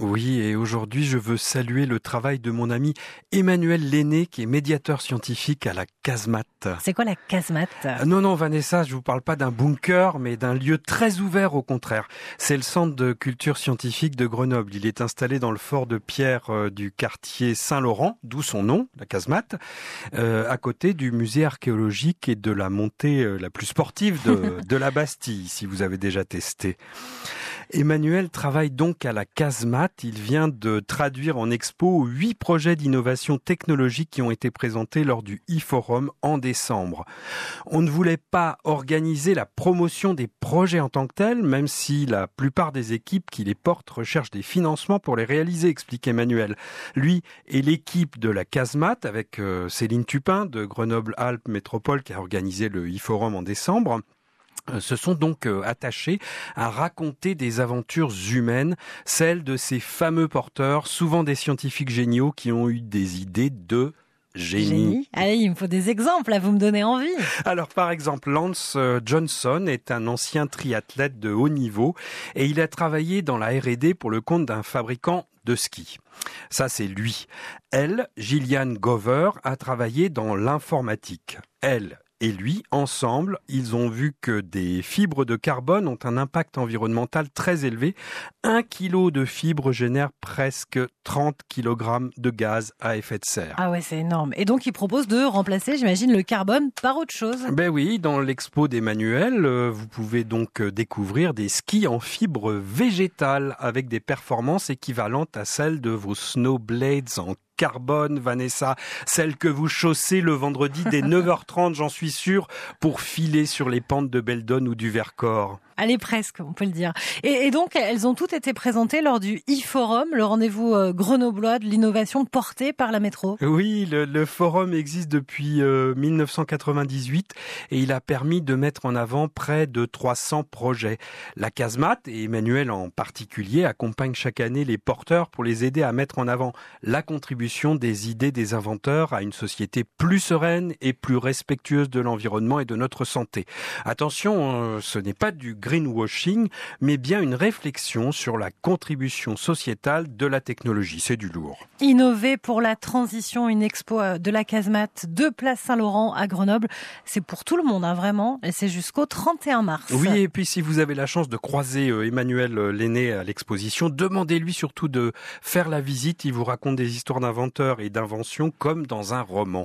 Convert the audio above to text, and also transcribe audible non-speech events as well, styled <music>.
Oui, et aujourd'hui, je veux saluer le travail de mon ami Emmanuel Lenné, qui est médiateur scientifique à la casemate. C'est quoi la casemate euh, Non, non, Vanessa, je vous parle pas d'un bunker, mais d'un lieu très ouvert au contraire. C'est le centre de culture scientifique de Grenoble. Il est installé dans le fort de pierre euh, du quartier Saint-Laurent, d'où son nom, la casemate, euh, à côté du musée archéologique et de la montée la plus sportive de, <laughs> de la Bastille, si vous avez déjà testé. Emmanuel travaille donc à la casemate. Il vient de traduire en expo huit projets d'innovation technologique qui ont été présentés lors du e-forum en décembre. On ne voulait pas organiser la promotion des projets en tant que tels, même si la plupart des équipes qui les portent recherchent des financements pour les réaliser, explique Emmanuel. Lui et l'équipe de la casemate avec euh, Céline Tupin de Grenoble-Alpes Métropole qui a organisé le e-forum en décembre se sont donc euh, attachés à raconter des aventures humaines, celles de ces fameux porteurs, souvent des scientifiques géniaux qui ont eu des idées de génie. Allez, il me faut des exemples, là, vous me donnez envie. Alors, par exemple, Lance euh, Johnson est un ancien triathlète de haut niveau et il a travaillé dans la R&D pour le compte d'un fabricant de ski. Ça, c'est lui. Elle, Gillian Gover, a travaillé dans l'informatique. Elle, et lui, ensemble, ils ont vu que des fibres de carbone ont un impact environnemental très élevé. Un kilo de fibres génère presque 30 kg de gaz à effet de serre. Ah ouais, c'est énorme. Et donc, ils proposent de remplacer, j'imagine, le carbone par autre chose. Ben oui, dans l'expo d'Emmanuel, euh, vous pouvez donc euh, découvrir des skis en fibres végétales avec des performances équivalentes à celles de vos snowblades en carbone, Vanessa, celle que vous chaussez le vendredi dès <laughs> 9h30, j'en suis sûr, pour filer sur les pentes de Beldon ou du Vercors. Allez, presque, on peut le dire. Et, donc, elles ont toutes été présentées lors du e-forum, le rendez-vous euh, grenoblois de l'innovation porté par la métro. Oui, le, forum existe depuis 1998 euh, et il a permis de mettre en avant près de 300 projets. La casemate, et Emmanuel en particulier, accompagne chaque année les porteurs pour les aider à mettre en avant la contribution des idées des inventeurs à une société plus sereine et plus respectueuse de l'environnement et de notre santé. Attention, euh, ce n'est pas du greenwashing, mais bien une réflexion sur la contribution sociétale de la technologie. C'est du lourd. Innover pour la transition, une expo euh, de la casemate de Place Saint-Laurent à Grenoble. C'est pour tout le monde, hein, vraiment. Et c'est jusqu'au 31 mars. Oui, et puis si vous avez la chance de croiser euh, Emmanuel euh, Lenné à l'exposition, demandez-lui surtout de faire la visite. Il vous raconte des histoires d'inventeurs et d'inventions comme dans un roman.